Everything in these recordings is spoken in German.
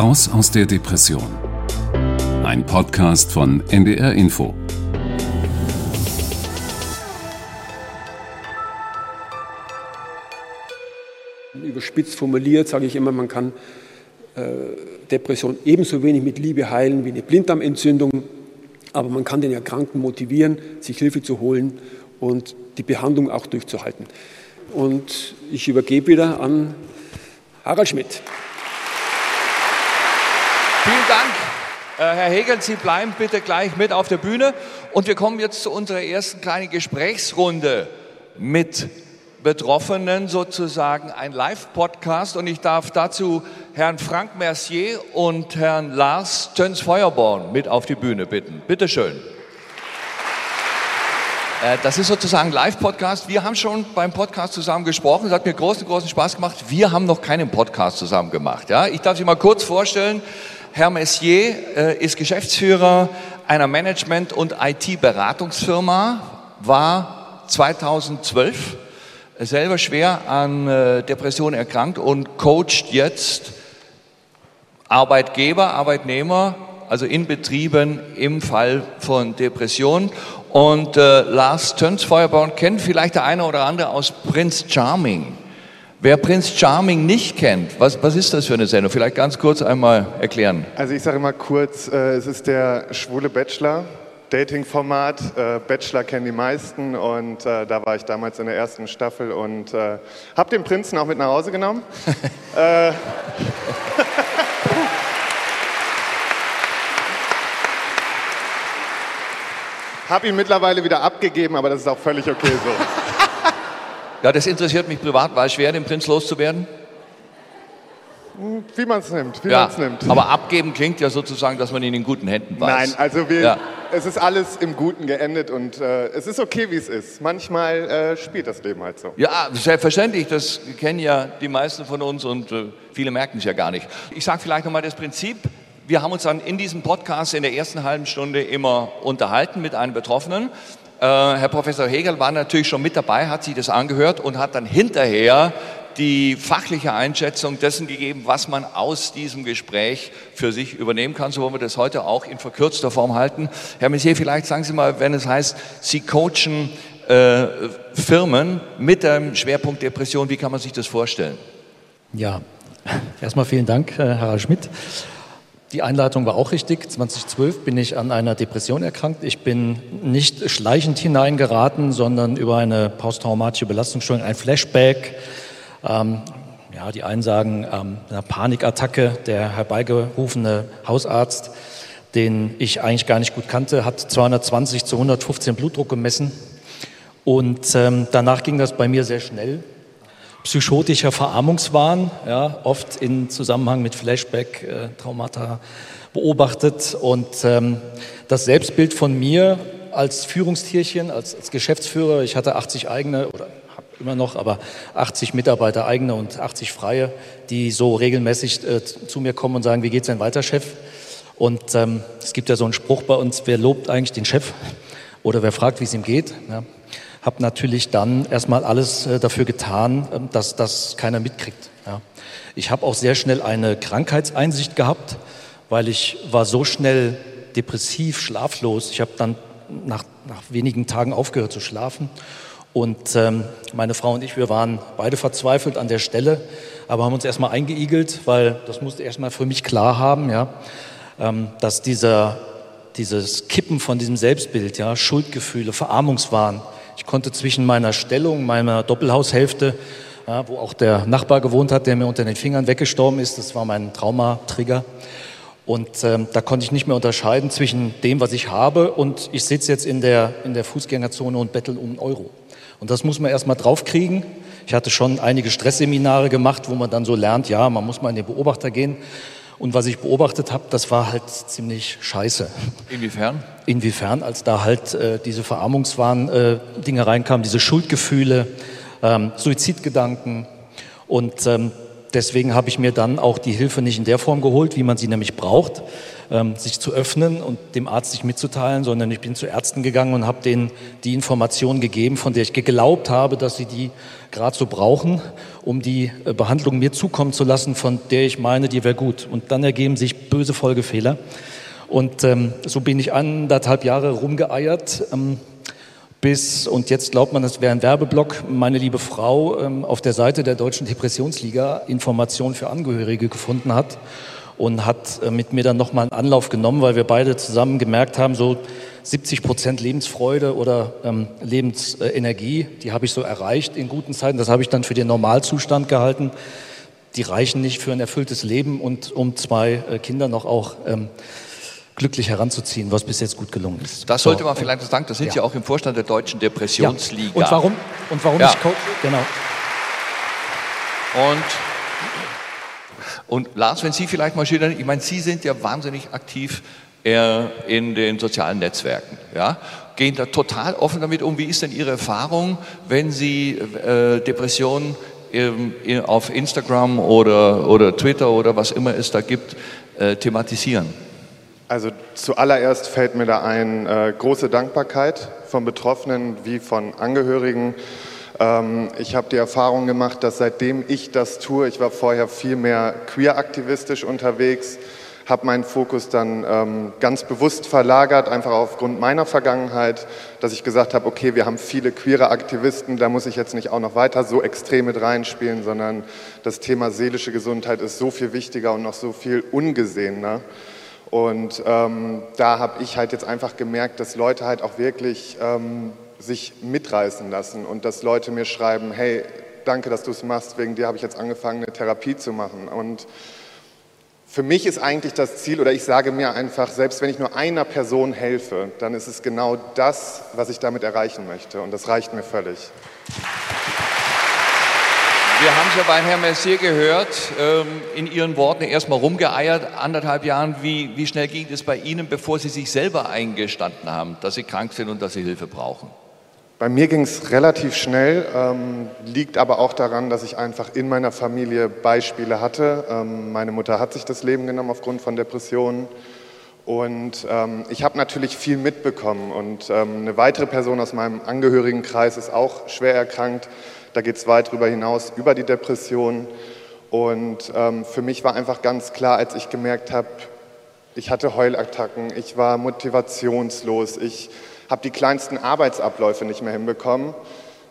Raus aus der Depression. Ein Podcast von NDR Info. Überspitzt formuliert sage ich immer, man kann äh, Depression ebenso wenig mit Liebe heilen wie eine Blinddarmentzündung, aber man kann den Erkrankten motivieren, sich Hilfe zu holen und die Behandlung auch durchzuhalten. Und ich übergebe wieder an Harald Schmidt. Vielen Dank, äh, Herr Hegel. Sie bleiben bitte gleich mit auf der Bühne. Und wir kommen jetzt zu unserer ersten kleinen Gesprächsrunde mit Betroffenen, sozusagen ein Live-Podcast. Und ich darf dazu Herrn Frank Mercier und Herrn Lars Töns-Feuerborn mit auf die Bühne bitten. Bitte schön. Äh, das ist sozusagen Live-Podcast. Wir haben schon beim Podcast zusammen gesprochen. Es hat mir großen, großen Spaß gemacht. Wir haben noch keinen Podcast zusammen gemacht. Ja? Ich darf Sie mal kurz vorstellen. Herr Messier äh, ist Geschäftsführer einer Management- und IT-Beratungsfirma, war 2012 selber schwer an äh, Depressionen erkrankt und coacht jetzt Arbeitgeber, Arbeitnehmer, also in Betrieben im Fall von Depressionen. Und äh, Lars Tönsfeuerborn kennt vielleicht der eine oder andere aus Prince Charming. Wer Prince Charming nicht kennt, was, was ist das für eine Sendung? Vielleicht ganz kurz einmal erklären. Also ich sage immer kurz, äh, es ist der schwule Bachelor, Dating-Format. Äh, Bachelor kennen die meisten und äh, da war ich damals in der ersten Staffel und äh, habe den Prinzen auch mit nach Hause genommen. äh, Habe ihn mittlerweile wieder abgegeben, aber das ist auch völlig okay so. Ja, das interessiert mich privat. War es schwer, den Prinz loszuwerden? Wie man es nimmt, wie ja, man's nimmt. aber abgeben klingt ja sozusagen, dass man ihn in guten Händen weiß. Nein, also wir, Ja. es ist alles im Guten geendet und äh, es ist okay, wie es ist. Manchmal äh, spielt das Leben halt so. Ja, selbstverständlich, das kennen ja die meisten von uns und äh, viele merken es ja gar nicht. Ich sage vielleicht nochmal das Prinzip. Wir haben uns dann in diesem Podcast in der ersten halben Stunde immer unterhalten mit einem Betroffenen. Äh, Herr Professor Hegel war natürlich schon mit dabei, hat sich das angehört und hat dann hinterher die fachliche Einschätzung dessen gegeben, was man aus diesem Gespräch für sich übernehmen kann. So wollen wir das heute auch in verkürzter Form halten. Herr Messier, vielleicht sagen Sie mal, wenn es heißt, Sie coachen äh, Firmen mit dem Schwerpunkt Depression, wie kann man sich das vorstellen? Ja, erstmal vielen Dank, äh, Harald Schmidt. Die Einleitung war auch richtig. 2012 bin ich an einer Depression erkrankt. Ich bin nicht schleichend hineingeraten, sondern über eine posttraumatische Belastungsstörung, ein Flashback. Ähm, ja, die einen sagen, ähm, eine Panikattacke. Der herbeigerufene Hausarzt, den ich eigentlich gar nicht gut kannte, hat 220 zu 115 Blutdruck gemessen. Und ähm, danach ging das bei mir sehr schnell psychotischer Verarmungswahn, ja, oft in Zusammenhang mit Flashback, äh, beobachtet. Und ähm, das Selbstbild von mir als Führungstierchen, als, als Geschäftsführer, ich hatte 80 eigene oder habe immer noch, aber 80 Mitarbeiter eigene und 80 freie, die so regelmäßig äh, zu mir kommen und sagen, wie geht's denn weiter, Chef? Und ähm, es gibt ja so einen Spruch bei uns, wer lobt eigentlich den Chef oder wer fragt, wie es ihm geht. Ja habe natürlich dann erstmal alles äh, dafür getan, ähm, dass das keiner mitkriegt. Ja. Ich habe auch sehr schnell eine Krankheitseinsicht gehabt, weil ich war so schnell depressiv, schlaflos. Ich habe dann nach, nach wenigen Tagen aufgehört zu schlafen. Und ähm, meine Frau und ich, wir waren beide verzweifelt an der Stelle, aber haben uns erstmal eingeigelt, weil das musste erstmal für mich klar haben, ja, ähm, dass dieser, dieses Kippen von diesem Selbstbild, ja, Schuldgefühle, Verarmungswahn, ich konnte zwischen meiner Stellung, meiner Doppelhaushälfte, ja, wo auch der Nachbar gewohnt hat, der mir unter den Fingern weggestorben ist, das war mein Traumatrigger. Und ähm, da konnte ich nicht mehr unterscheiden zwischen dem, was ich habe und ich sitze jetzt in der, in der Fußgängerzone und bettel um einen Euro. Und das muss man erstmal draufkriegen. Ich hatte schon einige Stressseminare gemacht, wo man dann so lernt, ja, man muss mal in den Beobachter gehen. Und was ich beobachtet habe, das war halt ziemlich scheiße. Inwiefern? Inwiefern, als da halt äh, diese Verarmungswahn-Dinge äh, reinkamen, diese Schuldgefühle, ähm, Suizidgedanken. Und ähm, deswegen habe ich mir dann auch die Hilfe nicht in der Form geholt, wie man sie nämlich braucht, ähm, sich zu öffnen und dem Arzt sich mitzuteilen, sondern ich bin zu Ärzten gegangen und habe denen die Informationen gegeben, von der ich geglaubt habe, dass sie die gerade so brauchen, um die äh, Behandlung mir zukommen zu lassen, von der ich meine, die wäre gut. Und dann ergeben sich böse Folgefehler. Und ähm, so bin ich anderthalb Jahre rumgeeiert. Ähm, bis, und jetzt glaubt man, das wäre ein Werbeblock, meine liebe Frau ähm, auf der Seite der Deutschen Depressionsliga Informationen für Angehörige gefunden hat und hat äh, mit mir dann nochmal einen Anlauf genommen, weil wir beide zusammen gemerkt haben, so 70 Prozent Lebensfreude oder ähm, Lebensenergie, die habe ich so erreicht in guten Zeiten. Das habe ich dann für den Normalzustand gehalten. Die reichen nicht für ein erfülltes Leben und um zwei äh, Kinder noch auch ähm, glücklich heranzuziehen, was bis jetzt gut gelungen ist. Das sollte man vielleicht sagen, das sind ja. ja auch im Vorstand der Deutschen Depressionsliga. Ja. Und warum, und warum ja. ich coache? Genau. Und, und Lars, wenn Sie vielleicht mal schildern, ich meine, Sie sind ja wahnsinnig aktiv äh, in den sozialen Netzwerken, ja? gehen da total offen damit um. Wie ist denn Ihre Erfahrung, wenn Sie äh, Depressionen ähm, auf Instagram oder, oder Twitter oder was immer es da gibt, äh, thematisieren? Also zuallererst fällt mir da ein große Dankbarkeit von Betroffenen wie von Angehörigen. Ähm, ich habe die Erfahrung gemacht, dass seitdem ich das tue, ich war vorher viel mehr queer-aktivistisch unterwegs, habe meinen Fokus dann ähm, ganz bewusst verlagert, einfach aufgrund meiner Vergangenheit, dass ich gesagt habe, okay, wir haben viele queere Aktivisten, da muss ich jetzt nicht auch noch weiter so extrem mit reinspielen, sondern das Thema seelische Gesundheit ist so viel wichtiger und noch so viel ungesehener. Und ähm, da habe ich halt jetzt einfach gemerkt, dass Leute halt auch wirklich ähm, sich mitreißen lassen und dass Leute mir schreiben, hey, danke, dass du es machst, wegen dir habe ich jetzt angefangen, eine Therapie zu machen. Und für mich ist eigentlich das Ziel, oder ich sage mir einfach, selbst wenn ich nur einer Person helfe, dann ist es genau das, was ich damit erreichen möchte. Und das reicht mir völlig. Wir haben es ja bei Herrn Messier gehört, ähm, in Ihren Worten erstmal rumgeeiert, anderthalb Jahren. Wie, wie schnell ging es bei Ihnen, bevor Sie sich selber eingestanden haben, dass Sie krank sind und dass Sie Hilfe brauchen? Bei mir ging es relativ schnell, ähm, liegt aber auch daran, dass ich einfach in meiner Familie Beispiele hatte. Ähm, meine Mutter hat sich das Leben genommen aufgrund von Depressionen. Und ähm, ich habe natürlich viel mitbekommen. Und ähm, eine weitere Person aus meinem Angehörigenkreis ist auch schwer erkrankt. Da geht es weit darüber hinaus, über die Depression. Und ähm, für mich war einfach ganz klar, als ich gemerkt habe, ich hatte Heulattacken, ich war motivationslos, ich habe die kleinsten Arbeitsabläufe nicht mehr hinbekommen.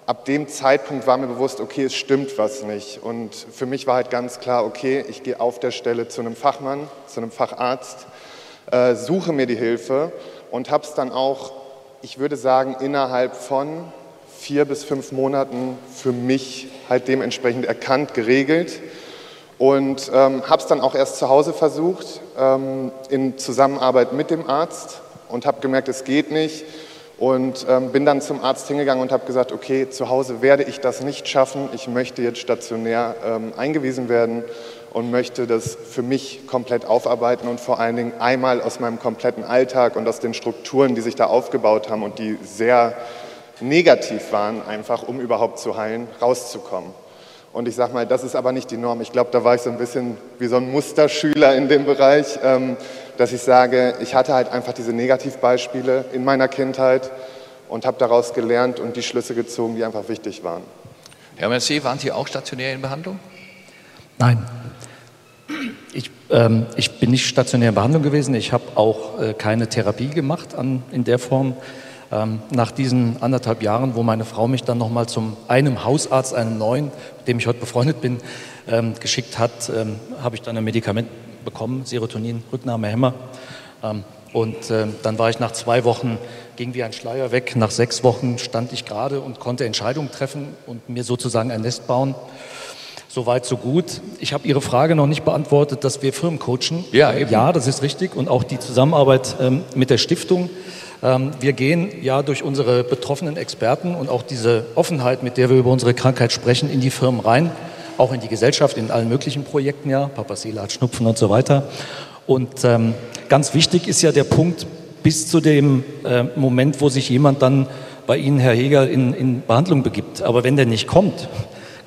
Ab dem Zeitpunkt war mir bewusst, okay, es stimmt was nicht. Und für mich war halt ganz klar, okay, ich gehe auf der Stelle zu einem Fachmann, zu einem Facharzt, äh, suche mir die Hilfe und habe es dann auch, ich würde sagen, innerhalb von vier bis fünf Monaten für mich halt dementsprechend erkannt, geregelt und ähm, habe es dann auch erst zu Hause versucht, ähm, in Zusammenarbeit mit dem Arzt und habe gemerkt, es geht nicht und ähm, bin dann zum Arzt hingegangen und habe gesagt, okay, zu Hause werde ich das nicht schaffen, ich möchte jetzt stationär ähm, eingewiesen werden und möchte das für mich komplett aufarbeiten und vor allen Dingen einmal aus meinem kompletten Alltag und aus den Strukturen, die sich da aufgebaut haben und die sehr negativ waren, einfach um überhaupt zu heilen, rauszukommen. Und ich sage mal, das ist aber nicht die Norm. Ich glaube, da war ich so ein bisschen wie so ein Musterschüler in dem Bereich, ähm, dass ich sage, ich hatte halt einfach diese Negativbeispiele in meiner Kindheit und habe daraus gelernt und die Schlüsse gezogen, die einfach wichtig waren. Herr Mercier, waren Sie auch stationär in Behandlung? Nein. Ich, ähm, ich bin nicht stationär in Behandlung gewesen. Ich habe auch äh, keine Therapie gemacht an, in der Form. Ähm, nach diesen anderthalb Jahren, wo meine Frau mich dann nochmal zum einem Hausarzt, einen neuen, mit dem ich heute befreundet bin, ähm, geschickt hat, ähm, habe ich dann ein Medikament bekommen, Serotonin, Rücknahmehemmer. Ähm, und äh, dann war ich nach zwei Wochen, ging wie ein Schleier weg. Nach sechs Wochen stand ich gerade und konnte Entscheidungen treffen und mir sozusagen ein Nest bauen. Soweit, so gut. Ich habe Ihre Frage noch nicht beantwortet, dass wir Firmen coachen. Ja, eben. ja das ist richtig. Und auch die Zusammenarbeit ähm, mit der Stiftung. Ähm, wir gehen ja durch unsere betroffenen Experten und auch diese Offenheit, mit der wir über unsere Krankheit sprechen, in die Firmen rein, auch in die Gesellschaft, in allen möglichen Projekten, ja, Papa Seele hat Schnupfen und so weiter. Und ähm, ganz wichtig ist ja der Punkt bis zu dem äh, Moment, wo sich jemand dann bei Ihnen, Herr Heger, in, in Behandlung begibt. Aber wenn der nicht kommt,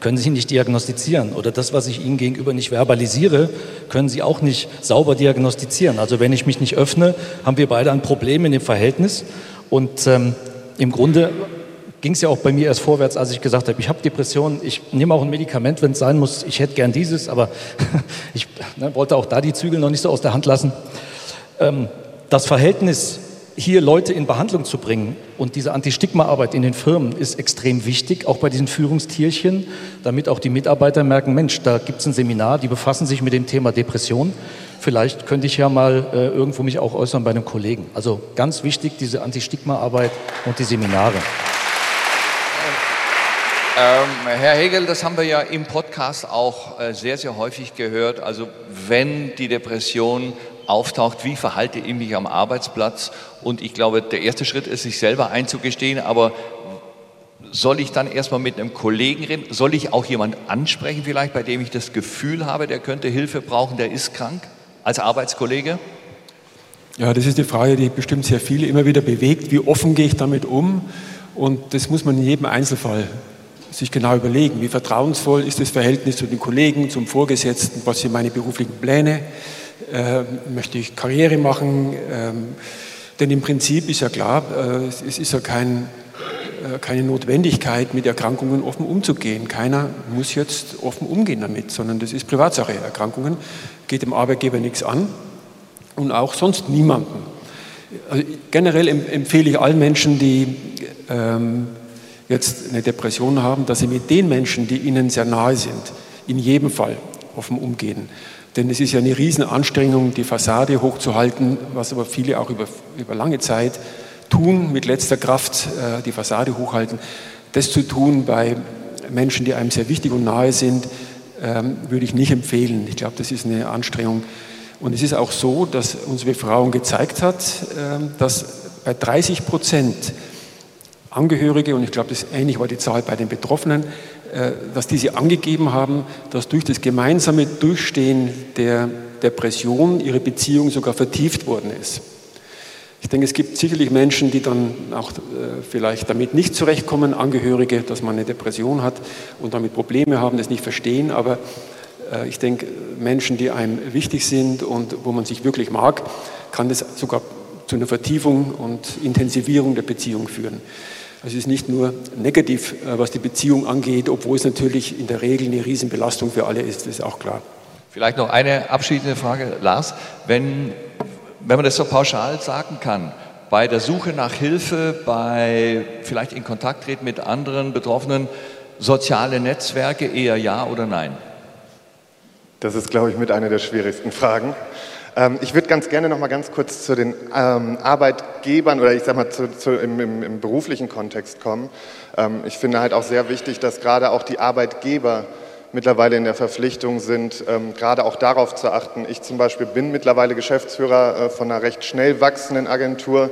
können Sie nicht diagnostizieren. Oder das, was ich Ihnen gegenüber nicht verbalisiere, können Sie auch nicht sauber diagnostizieren. Also wenn ich mich nicht öffne, haben wir beide ein Problem in dem Verhältnis. Und ähm, im Grunde ging es ja auch bei mir erst vorwärts, als ich gesagt habe, ich habe Depressionen, ich nehme auch ein Medikament, wenn es sein muss, ich hätte gern dieses, aber ich ne, wollte auch da die Zügel noch nicht so aus der Hand lassen. Ähm, das Verhältnis, hier Leute in Behandlung zu bringen und diese Anti-Stigma-Arbeit in den Firmen ist extrem wichtig, auch bei diesen Führungstierchen, damit auch die Mitarbeiter merken, Mensch, da gibt es ein Seminar, die befassen sich mit dem Thema Depression. Vielleicht könnte ich ja mal äh, irgendwo mich auch äußern bei einem Kollegen. Also ganz wichtig, diese Anti-Stigma-Arbeit und die Seminare. Ähm, Herr Hegel, das haben wir ja im Podcast auch äh, sehr, sehr häufig gehört. Also wenn die Depression auftaucht, wie verhalte ich mich am Arbeitsplatz? Und ich glaube, der erste Schritt ist, sich selber einzugestehen, aber soll ich dann erstmal mit einem Kollegen reden? Soll ich auch jemanden ansprechen vielleicht, bei dem ich das Gefühl habe, der könnte Hilfe brauchen, der ist krank, als Arbeitskollege? Ja, das ist die Frage, die bestimmt sehr viele immer wieder bewegt. Wie offen gehe ich damit um? Und das muss man in jedem Einzelfall sich genau überlegen, wie vertrauensvoll ist das Verhältnis zu den Kollegen, zum Vorgesetzten, was sind meine beruflichen Pläne, äh, möchte ich Karriere machen, ähm, denn im Prinzip ist ja klar, äh, es ist ja kein, äh, keine Notwendigkeit, mit Erkrankungen offen umzugehen. Keiner muss jetzt offen umgehen damit, sondern das ist Privatsache. Erkrankungen geht dem Arbeitgeber nichts an und auch sonst niemanden. Also generell empfehle ich allen Menschen, die ähm, jetzt eine Depression haben, dass sie mit den Menschen, die ihnen sehr nahe sind, in jedem Fall offen umgehen. Denn es ist ja eine Riesenanstrengung, die Fassade hochzuhalten, was aber viele auch über, über lange Zeit tun, mit letzter Kraft äh, die Fassade hochhalten. Das zu tun bei Menschen, die einem sehr wichtig und nahe sind, ähm, würde ich nicht empfehlen. Ich glaube, das ist eine Anstrengung. Und es ist auch so, dass unsere Befragung gezeigt hat, äh, dass bei 30 Prozent Angehörige, und ich glaube, das ähnlich war die Zahl bei den Betroffenen, äh, dass diese angegeben haben, dass durch das gemeinsame Durchstehen der Depression ihre Beziehung sogar vertieft worden ist. Ich denke, es gibt sicherlich Menschen, die dann auch äh, vielleicht damit nicht zurechtkommen, Angehörige, dass man eine Depression hat und damit Probleme haben, das nicht verstehen. Aber äh, ich denke, Menschen, die einem wichtig sind und wo man sich wirklich mag, kann das sogar zu einer Vertiefung und Intensivierung der Beziehung führen. Also es ist nicht nur negativ, äh, was die Beziehung angeht, obwohl es natürlich in der Regel eine Riesenbelastung für alle ist, das ist auch klar. Vielleicht noch eine abschließende Frage, Lars. Wenn, wenn man das so pauschal sagen kann, bei der Suche nach Hilfe, bei vielleicht in Kontakt treten mit anderen Betroffenen, soziale Netzwerke eher ja oder nein? Das ist, glaube ich, mit einer der schwierigsten Fragen. Ähm, ich würde ganz gerne noch mal ganz kurz zu den ähm, Arbeitgebern oder ich sage mal zu, zu, im, im, im, beruflichen Kontext kommen. Ähm, ich finde halt auch sehr wichtig, dass gerade auch die Arbeitgeber mittlerweile in der Verpflichtung sind, ähm, gerade auch darauf zu achten. Ich zum Beispiel bin mittlerweile Geschäftsführer äh, von einer recht schnell wachsenden Agentur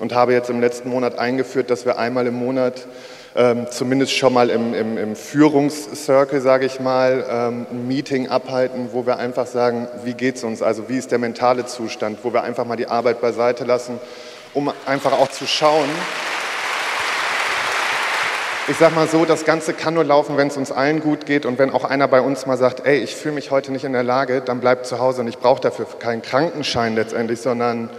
und habe jetzt im letzten Monat eingeführt, dass wir einmal im Monat ähm, zumindest schon mal im, im, im Führungscircle, sage ich mal, ähm, ein Meeting abhalten, wo wir einfach sagen, wie geht es uns, also wie ist der mentale Zustand, wo wir einfach mal die Arbeit beiseite lassen, um einfach auch zu schauen. Ich sage mal so, das Ganze kann nur laufen, wenn es uns allen gut geht und wenn auch einer bei uns mal sagt, ey, ich fühle mich heute nicht in der Lage, dann bleibt zu Hause und ich brauche dafür keinen Krankenschein letztendlich, sondern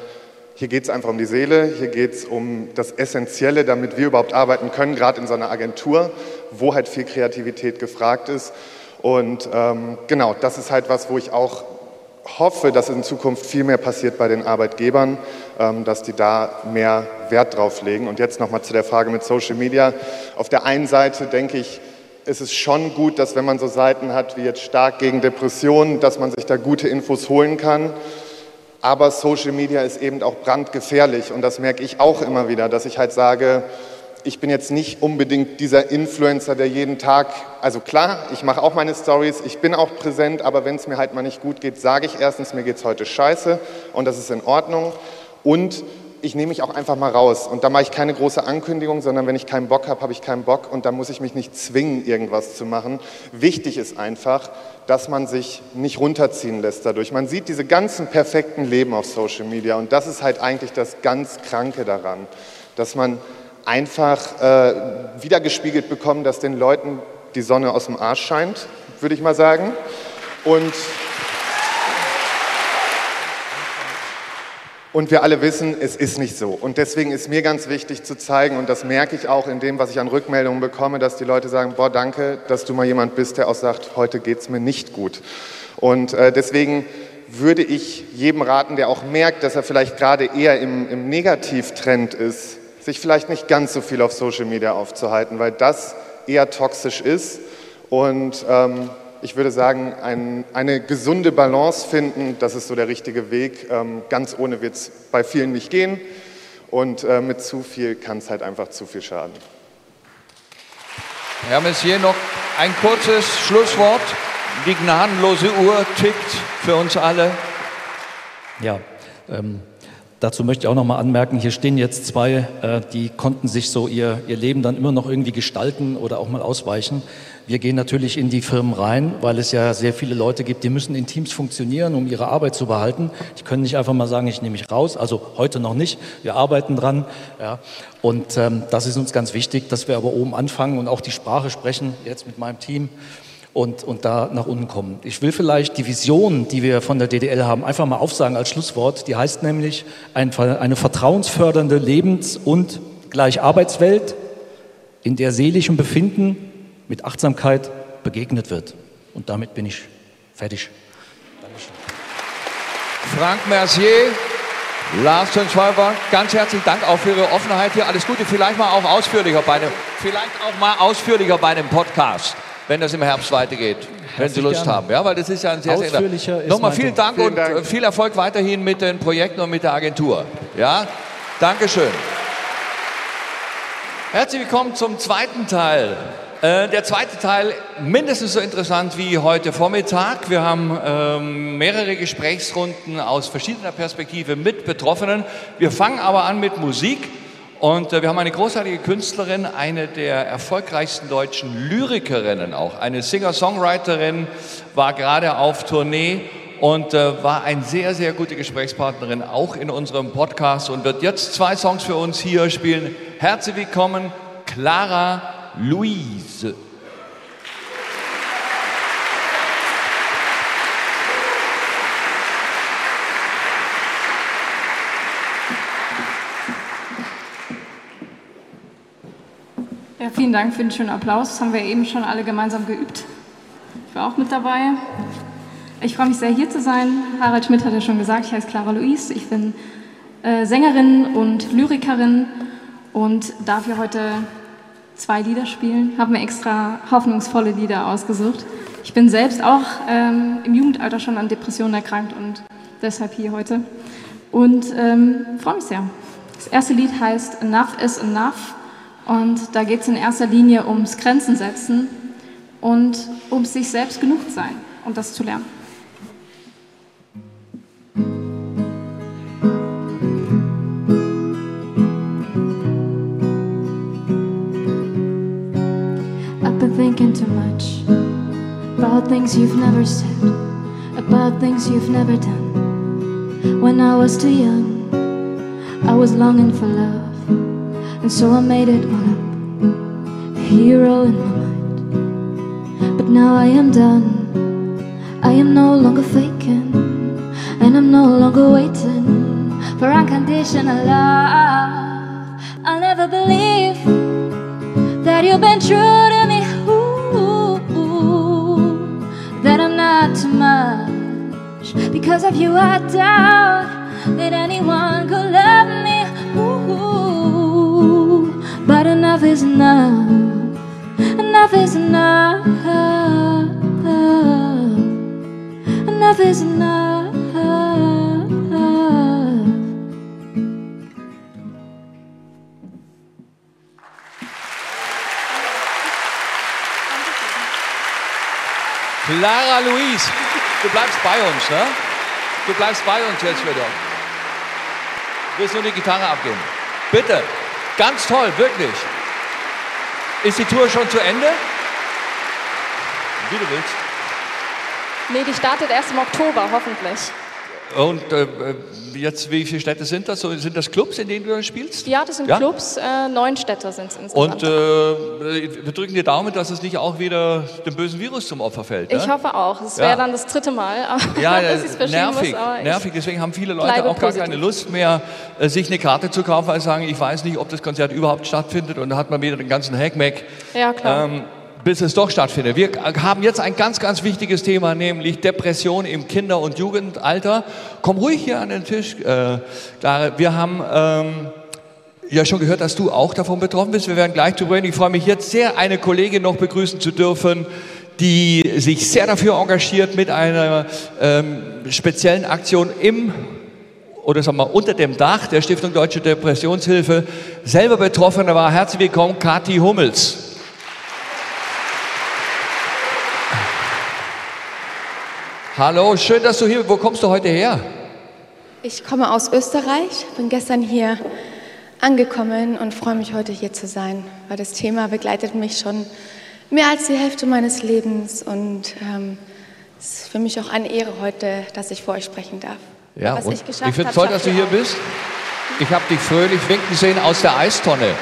hier geht es einfach um die Seele, hier geht es um das Essentielle, damit wir überhaupt arbeiten können, gerade in so einer Agentur, wo halt viel Kreativität gefragt ist. Und ähm, genau, das ist halt was, wo ich auch hoffe, dass in Zukunft viel mehr passiert bei den Arbeitgebern, ähm, dass die da mehr Wert drauf legen. Und jetzt nochmal zu der Frage mit Social Media. Auf der einen Seite denke ich, ist es schon gut, dass wenn man so Seiten hat wie jetzt stark gegen Depressionen, dass man sich da gute Infos holen kann. Aber Social Media ist eben auch brandgefährlich und das merke ich auch immer wieder, dass ich halt sage, ich bin jetzt nicht unbedingt dieser Influencer, der jeden Tag, also klar, ich mache auch meine Stories, ich bin auch präsent, aber wenn es mir halt mal nicht gut geht, sage ich erstens, mir geht es heute scheiße und das ist in Ordnung. Und ich nehme mich auch einfach mal raus. Und da mache ich keine große Ankündigung, sondern wenn ich keinen Bock habe, habe ich keinen Bock und da muss ich mich nicht zwingen, irgendwas zu machen. Wichtig ist einfach, dass man sich nicht runterziehen lässt dadurch. Man sieht diese ganzen perfekten Leben auf Social Media und das ist halt eigentlich das ganz Kranke daran, dass man einfach äh, wiedergespiegelt bekommt, dass den Leuten die Sonne aus dem Arsch scheint, würde ich mal sagen. Und Und wir alle wissen, es ist nicht so. Und deswegen ist mir ganz wichtig zu zeigen, und das merke ich auch in dem, was ich an Rückmeldungen bekomme, dass die Leute sagen, boah, danke, dass du mal jemand bist, der auch sagt, heute geht es mir nicht gut. Und äh, deswegen würde ich jedem raten, der auch merkt, dass er vielleicht gerade eher im, im Negativtrend ist, sich vielleicht nicht ganz so viel auf Social Media aufzuhalten, weil das eher toxisch ist. Und ähm, ich würde sagen, ein, eine gesunde Balance finden, das ist so der richtige Weg. Ähm, ganz ohne wird es bei vielen nicht gehen und äh, mit zu viel kann es halt einfach zu viel schaden. Herr Messier, noch ein kurzes Schlusswort. Die gnadenlose Uhr tickt für uns alle. Ja, ähm, Dazu möchte ich auch noch mal anmerken, hier stehen jetzt zwei, äh, die konnten sich so ihr, ihr Leben dann immer noch irgendwie gestalten oder auch mal ausweichen. Wir gehen natürlich in die Firmen rein, weil es ja sehr viele Leute gibt, die müssen in Teams funktionieren, um ihre Arbeit zu behalten. Die können nicht einfach mal sagen, ich nehme mich raus. Also heute noch nicht. Wir arbeiten dran. Ja. Und ähm, das ist uns ganz wichtig, dass wir aber oben anfangen und auch die Sprache sprechen, jetzt mit meinem Team und, und da nach unten kommen. Ich will vielleicht die Vision, die wir von der DDL haben, einfach mal aufsagen als Schlusswort. Die heißt nämlich ein, eine vertrauensfördernde Lebens- und gleich Arbeitswelt, in der seelischem Befinden mit Achtsamkeit begegnet wird. Und damit bin ich fertig. Dankeschön. Frank Mercier, Lars Schwalber, ganz herzlichen Dank auch für Ihre Offenheit hier. Alles Gute, vielleicht mal auch ausführlicher bei dem, vielleicht auch mal ausführlicher bei dem Podcast wenn das im Herbst weitergeht, wenn Sie Lust haben. Ja, weil das ist ja ein sehr, sehr... Nochmal vielen Dank vielen und Dank. Äh, viel Erfolg weiterhin mit den Projekten und mit der Agentur. Ja, Dankeschön. Herzlich willkommen zum zweiten Teil. Äh, der zweite Teil mindestens so interessant wie heute Vormittag. Wir haben ähm, mehrere Gesprächsrunden aus verschiedener Perspektive mit Betroffenen. Wir fangen aber an mit Musik. Und äh, wir haben eine großartige Künstlerin, eine der erfolgreichsten deutschen Lyrikerinnen auch, eine Singer-Songwriterin, war gerade auf Tournee und äh, war eine sehr, sehr gute Gesprächspartnerin auch in unserem Podcast und wird jetzt zwei Songs für uns hier spielen. Herzlich willkommen, Clara Louise. Ja, vielen Dank für den schönen Applaus. Das haben wir eben schon alle gemeinsam geübt. Ich war auch mit dabei. Ich freue mich sehr, hier zu sein. Harald Schmidt hat ja schon gesagt, ich heiße Clara Louise. Ich bin äh, Sängerin und Lyrikerin und darf hier heute zwei Lieder spielen. Habe mir extra hoffnungsvolle Lieder ausgesucht. Ich bin selbst auch ähm, im Jugendalter schon an Depressionen erkrankt und deshalb hier heute. Und ähm, freue mich sehr. Das erste Lied heißt Enough is Enough und da geht es in erster Linie ums Grenzen setzen und um sich selbst genug sein und das zu lernen. Too much about things you've never said, about things you've never done. When I was too young, I was longing for love. And so I made it all up, a hero in my mind. But now I am done, I am no longer faking, and I'm no longer waiting for unconditional love. I'll never believe that you've been true Because of you, I doubt that anyone could love me. Ooh. But enough is enough. Enough is enough. Enough is enough. Clara Louise, du bleibst bei uns, ne? Du bleibst bei uns jetzt wieder. Du die Gitarre abgeben? Bitte. Ganz toll, wirklich. Ist die Tour schon zu Ende? Wie du willst. Nee, die startet erst im Oktober, hoffentlich. Und äh, jetzt, wie viele Städte sind das? Sind das Clubs, in denen du spielst? Ja, das sind ja? Clubs. Äh, neun Städte sind es insgesamt. Und äh, wir drücken dir Daumen, dass es nicht auch wieder dem bösen Virus zum Opfer fällt. Ne? Ich hoffe auch. Es wäre ja. dann das dritte Mal, ja, dass es nervig, muss. nervig. Deswegen haben viele Leute auch positiv. gar keine Lust mehr, äh, sich eine Karte zu kaufen, weil sie sagen, ich weiß nicht, ob das Konzert überhaupt stattfindet. Und da hat man wieder den ganzen Hackmack. Ja, klar. Ähm, bis es doch stattfindet. Wir haben jetzt ein ganz, ganz wichtiges Thema, nämlich Depression im Kinder- und Jugendalter. Komm ruhig hier an den Tisch, äh. Wir haben ähm, ja schon gehört, dass du auch davon betroffen bist. Wir werden gleich drüber reden. Ich freue mich jetzt sehr, eine Kollegin noch begrüßen zu dürfen, die sich sehr dafür engagiert mit einer ähm, speziellen Aktion im oder sagen wir unter dem Dach der Stiftung Deutsche Depressionshilfe selber Betroffene war. Herzlich willkommen, Kathi Hummels. Hallo, schön, dass du hier bist. Wo kommst du heute her? Ich komme aus Österreich, bin gestern hier angekommen und freue mich heute hier zu sein, weil das Thema begleitet mich schon mehr als die Hälfte meines Lebens und ähm, es ist für mich auch eine Ehre heute, dass ich vor euch sprechen darf. Ja, Was ich, ich finde es toll, dass du hier auch. bist. Ich habe dich fröhlich winken sehen aus der Eistonne.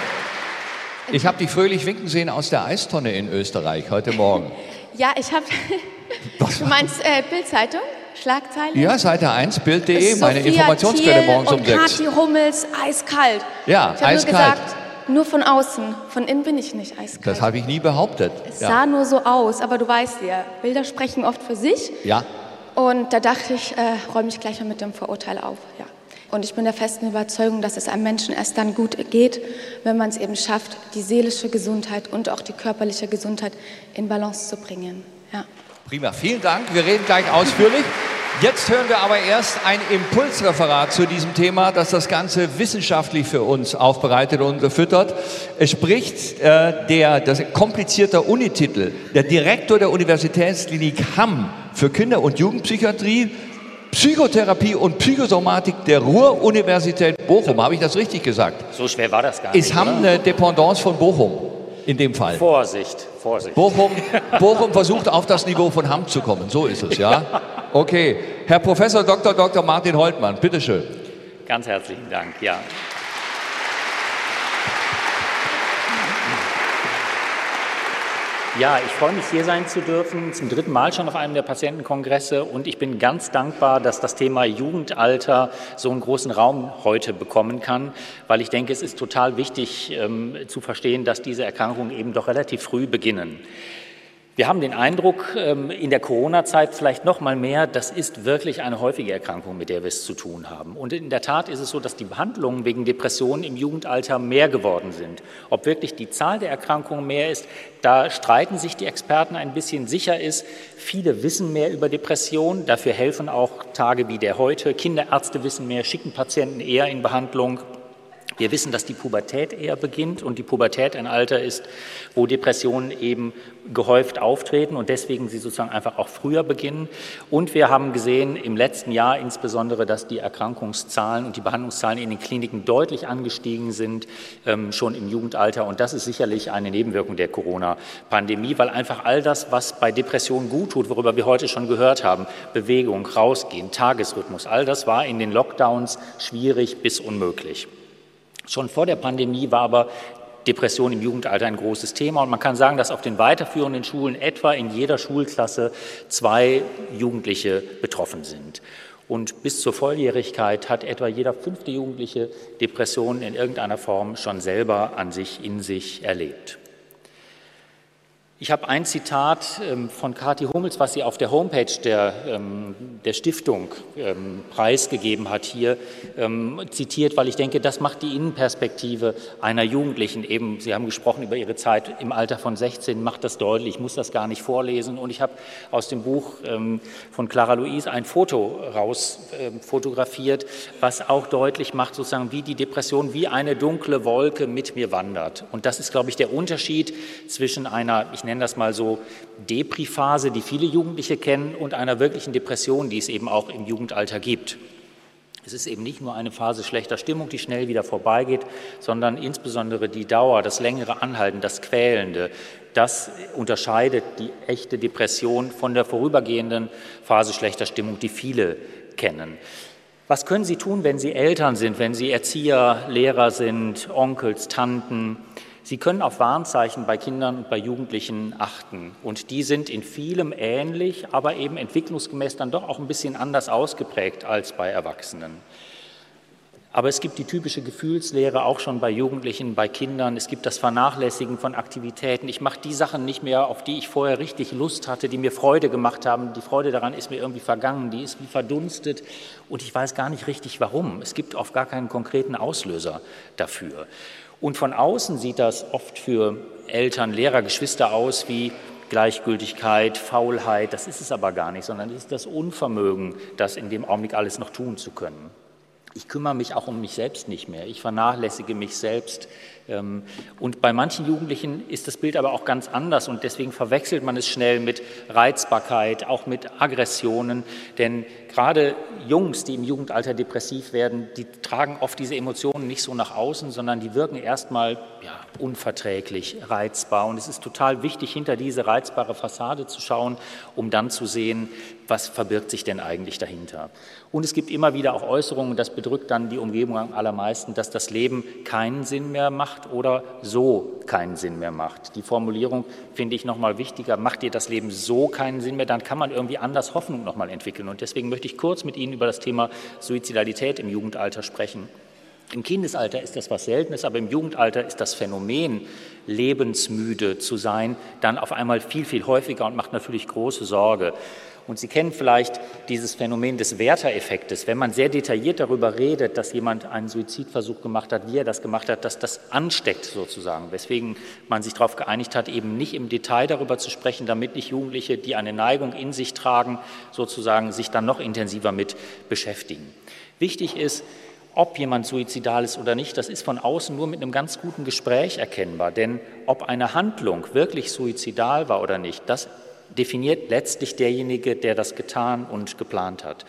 Ich habe dich fröhlich winken sehen aus der Eistonne in Österreich heute Morgen. ja, ich habe Du meinst äh, Bildzeitung? Schlagzeile? Ja, Seite 1, Bild.de, meine Informationsquelle morgens um 6. Kathi Hummels, eiskalt. Ja, ich eiskalt. Nur, gesagt, nur von außen, von innen bin ich nicht eiskalt. Das habe ich nie behauptet. Es ja. sah nur so aus, aber du weißt ja, Bilder sprechen oft für sich. Ja. Und da dachte ich, äh, räume ich gleich mal mit dem Vorurteil auf. Ja. Und ich bin der festen Überzeugung, dass es einem Menschen erst dann gut geht, wenn man es eben schafft, die seelische Gesundheit und auch die körperliche Gesundheit in Balance zu bringen. Ja. Prima, vielen Dank. Wir reden gleich ausführlich. Jetzt hören wir aber erst ein Impulsreferat zu diesem Thema, das das Ganze wissenschaftlich für uns aufbereitet und füttert. Es spricht äh, der, das komplizierte Unititel, der Direktor der Universitätsklinik Hamm für Kinder- und Jugendpsychiatrie, Psychotherapie und Psychosomatik der Ruhr-Universität Bochum. Habe ich das richtig gesagt? So schwer war das gar nicht. Ist Hamm eine Dependance von Bochum in dem Fall? Vorsicht. Vorsicht. Bochum, Bochum versucht auf das Niveau von Hamm zu kommen. So ist es, ja? Okay. Herr Professor Dr. Dr. Martin Holtmann, bitteschön. Ganz herzlichen Dank, ja. Ja, ich freue mich, hier sein zu dürfen, zum dritten Mal schon auf einem der Patientenkongresse. Und ich bin ganz dankbar, dass das Thema Jugendalter so einen großen Raum heute bekommen kann, weil ich denke, es ist total wichtig ähm, zu verstehen, dass diese Erkrankungen eben doch relativ früh beginnen. Wir haben den Eindruck, ähm, in der Corona-Zeit vielleicht noch mal mehr, das ist wirklich eine häufige Erkrankung, mit der wir es zu tun haben. Und in der Tat ist es so, dass die Behandlungen wegen Depressionen im Jugendalter mehr geworden sind. Ob wirklich die Zahl der Erkrankungen mehr ist, da streiten sich die Experten ein bisschen. Sicher ist, viele wissen mehr über Depressionen. Dafür helfen auch Tage wie der heute. Kinderärzte wissen mehr, schicken Patienten eher in Behandlung. Wir wissen, dass die Pubertät eher beginnt und die Pubertät ein Alter ist, wo Depressionen eben gehäuft auftreten und deswegen sie sozusagen einfach auch früher beginnen. Und wir haben gesehen im letzten Jahr insbesondere, dass die Erkrankungszahlen und die Behandlungszahlen in den Kliniken deutlich angestiegen sind, ähm, schon im Jugendalter. Und das ist sicherlich eine Nebenwirkung der Corona-Pandemie, weil einfach all das, was bei Depressionen gut tut, worüber wir heute schon gehört haben, Bewegung, rausgehen, Tagesrhythmus, all das war in den Lockdowns schwierig bis unmöglich. Schon vor der Pandemie war aber Depression im Jugendalter ein großes Thema. Und man kann sagen, dass auf den weiterführenden Schulen etwa in jeder Schulklasse zwei Jugendliche betroffen sind. Und bis zur Volljährigkeit hat etwa jeder fünfte Jugendliche Depressionen in irgendeiner Form schon selber an sich, in sich erlebt. Ich habe ein Zitat ähm, von Kathi Hummels, was sie auf der Homepage der, ähm, der Stiftung ähm, preisgegeben hat, hier zitiert, weil ich denke, das macht die Innenperspektive einer Jugendlichen eben. Sie haben gesprochen über ihre Zeit im Alter von 16, macht das deutlich. Ich muss das gar nicht vorlesen. Und ich habe aus dem Buch von Clara Louise ein Foto raus fotografiert, was auch deutlich macht, sozusagen, wie die Depression wie eine dunkle Wolke mit mir wandert. Und das ist, glaube ich, der Unterschied zwischen einer, ich nenne nenne das mal so, Depri-Phase, die viele Jugendliche kennen, und einer wirklichen Depression, die es eben auch im Jugendalter gibt. Es ist eben nicht nur eine Phase schlechter Stimmung, die schnell wieder vorbeigeht, sondern insbesondere die Dauer, das längere Anhalten, das Quälende, das unterscheidet die echte Depression von der vorübergehenden Phase schlechter Stimmung, die viele kennen. Was können Sie tun, wenn Sie Eltern sind, wenn Sie Erzieher, Lehrer sind, Onkels, Tanten? Sie können auf Warnzeichen bei Kindern und bei Jugendlichen achten. Und die sind in vielem ähnlich, aber eben entwicklungsgemäß dann doch auch ein bisschen anders ausgeprägt als bei Erwachsenen. Aber es gibt die typische Gefühlslehre auch schon bei Jugendlichen, bei Kindern. Es gibt das Vernachlässigen von Aktivitäten. Ich mache die Sachen nicht mehr, auf die ich vorher richtig Lust hatte, die mir Freude gemacht haben. Die Freude daran ist mir irgendwie vergangen, die ist wie verdunstet und ich weiß gar nicht richtig warum. Es gibt oft gar keinen konkreten Auslöser dafür. Und von außen sieht das oft für Eltern, Lehrer, Geschwister aus wie Gleichgültigkeit, Faulheit. Das ist es aber gar nicht, sondern es ist das Unvermögen, das in dem Augenblick alles noch tun zu können. Ich kümmere mich auch um mich selbst nicht mehr. Ich vernachlässige mich selbst. Ähm, und bei manchen Jugendlichen ist das Bild aber auch ganz anders und deswegen verwechselt man es schnell mit Reizbarkeit, auch mit Aggressionen. Denn gerade Jungs, die im Jugendalter depressiv werden, die tragen oft diese Emotionen nicht so nach außen, sondern die wirken erstmal ja, unverträglich, reizbar. Und es ist total wichtig, hinter diese reizbare Fassade zu schauen, um dann zu sehen, was verbirgt sich denn eigentlich dahinter. Und es gibt immer wieder auch Äußerungen, das bedrückt dann die Umgebung am allermeisten, dass das Leben keinen Sinn mehr macht oder so keinen Sinn mehr macht. Die Formulierung finde ich nochmal wichtiger. Macht dir das Leben so keinen Sinn mehr, dann kann man irgendwie anders Hoffnung nochmal entwickeln. Und deswegen möchte ich kurz mit Ihnen über das Thema Suizidalität im Jugendalter sprechen. Im Kindesalter ist das was Seltenes, aber im Jugendalter ist das Phänomen, lebensmüde zu sein, dann auf einmal viel, viel häufiger und macht natürlich große Sorge. Und Sie kennen vielleicht dieses Phänomen des Werter-Effektes. Wenn man sehr detailliert darüber redet, dass jemand einen Suizidversuch gemacht hat, wie er das gemacht hat, dass das ansteckt sozusagen. Weswegen man sich darauf geeinigt hat, eben nicht im Detail darüber zu sprechen, damit nicht Jugendliche, die eine Neigung in sich tragen, sozusagen sich dann noch intensiver mit beschäftigen. Wichtig ist, ob jemand suizidal ist oder nicht, das ist von außen nur mit einem ganz guten Gespräch erkennbar. Denn ob eine Handlung wirklich suizidal war oder nicht, das definiert letztlich derjenige, der das getan und geplant hat.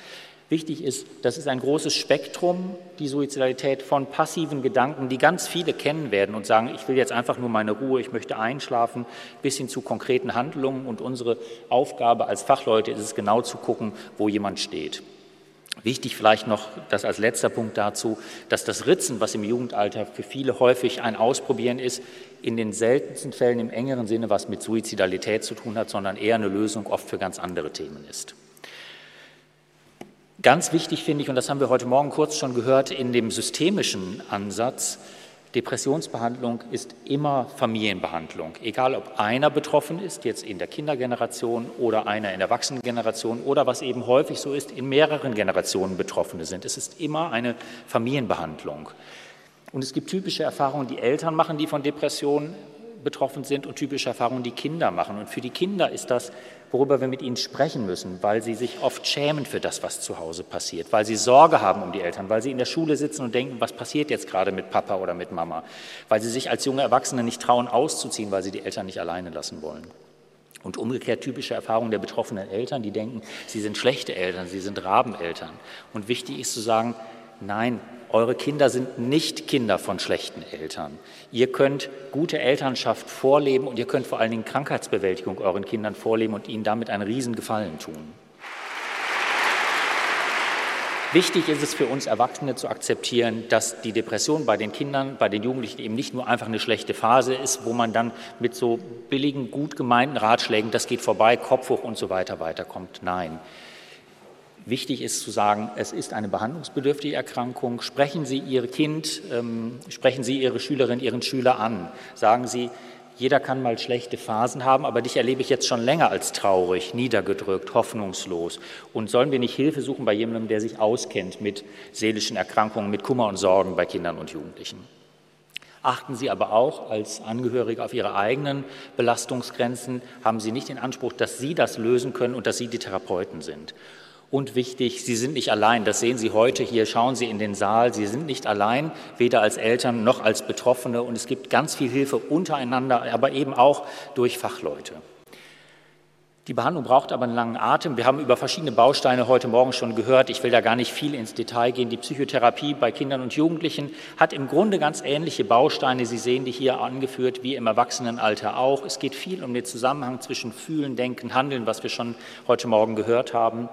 Wichtig ist, das ist ein großes Spektrum, die Suizidalität von passiven Gedanken, die ganz viele kennen werden und sagen, ich will jetzt einfach nur meine Ruhe, ich möchte einschlafen, bis hin zu konkreten Handlungen. Und unsere Aufgabe als Fachleute ist es genau zu gucken, wo jemand steht. Wichtig vielleicht noch das als letzter Punkt dazu, dass das Ritzen, was im Jugendalter für viele häufig ein Ausprobieren ist, in den seltensten Fällen im engeren Sinne was mit Suizidalität zu tun hat, sondern eher eine Lösung oft für ganz andere Themen ist. Ganz wichtig finde ich, und das haben wir heute Morgen kurz schon gehört, in dem systemischen Ansatz, Depressionsbehandlung ist immer Familienbehandlung. Egal, ob einer betroffen ist, jetzt in der Kindergeneration oder einer in der Erwachsenengeneration oder was eben häufig so ist, in mehreren Generationen Betroffene sind. Es ist immer eine Familienbehandlung. Und es gibt typische Erfahrungen, die Eltern machen, die von Depressionen betroffen sind und typische Erfahrungen, die Kinder machen. Und für die Kinder ist das, worüber wir mit ihnen sprechen müssen, weil sie sich oft schämen für das, was zu Hause passiert, weil sie Sorge haben um die Eltern, weil sie in der Schule sitzen und denken, was passiert jetzt gerade mit Papa oder mit Mama, weil sie sich als junge Erwachsene nicht trauen auszuziehen, weil sie die Eltern nicht alleine lassen wollen. Und umgekehrt typische Erfahrungen der betroffenen Eltern, die denken, sie sind schlechte Eltern, sie sind Rabeneltern. Und wichtig ist zu sagen, nein, eure Kinder sind nicht Kinder von schlechten Eltern. Ihr könnt gute Elternschaft vorleben und ihr könnt vor allen Dingen Krankheitsbewältigung euren Kindern vorleben und ihnen damit einen Riesengefallen tun. Wichtig ist es für uns Erwachsene zu akzeptieren, dass die Depression bei den Kindern, bei den Jugendlichen eben nicht nur einfach eine schlechte Phase ist, wo man dann mit so billigen, gut gemeinten Ratschlägen, das geht vorbei, Kopf hoch und so weiter weiterkommt. Nein, Wichtig ist zu sagen, es ist eine behandlungsbedürftige Erkrankung. Sprechen Sie Ihr Kind, ähm, sprechen Sie Ihre Schülerin, Ihren Schüler an. Sagen Sie, jeder kann mal schlechte Phasen haben, aber dich erlebe ich jetzt schon länger als traurig, niedergedrückt, hoffnungslos. Und sollen wir nicht Hilfe suchen bei jemandem, der sich auskennt mit seelischen Erkrankungen, mit Kummer und Sorgen bei Kindern und Jugendlichen? Achten Sie aber auch als Angehörige auf Ihre eigenen Belastungsgrenzen. Haben Sie nicht den Anspruch, dass Sie das lösen können und dass Sie die Therapeuten sind. Und wichtig, Sie sind nicht allein. Das sehen Sie heute hier. Schauen Sie in den Saal. Sie sind nicht allein, weder als Eltern noch als Betroffene. Und es gibt ganz viel Hilfe untereinander, aber eben auch durch Fachleute. Die Behandlung braucht aber einen langen Atem. Wir haben über verschiedene Bausteine heute Morgen schon gehört. Ich will da gar nicht viel ins Detail gehen. Die Psychotherapie bei Kindern und Jugendlichen hat im Grunde ganz ähnliche Bausteine. Sie sehen die hier angeführt, wie im Erwachsenenalter auch. Es geht viel um den Zusammenhang zwischen Fühlen, Denken, Handeln, was wir schon heute Morgen gehört haben.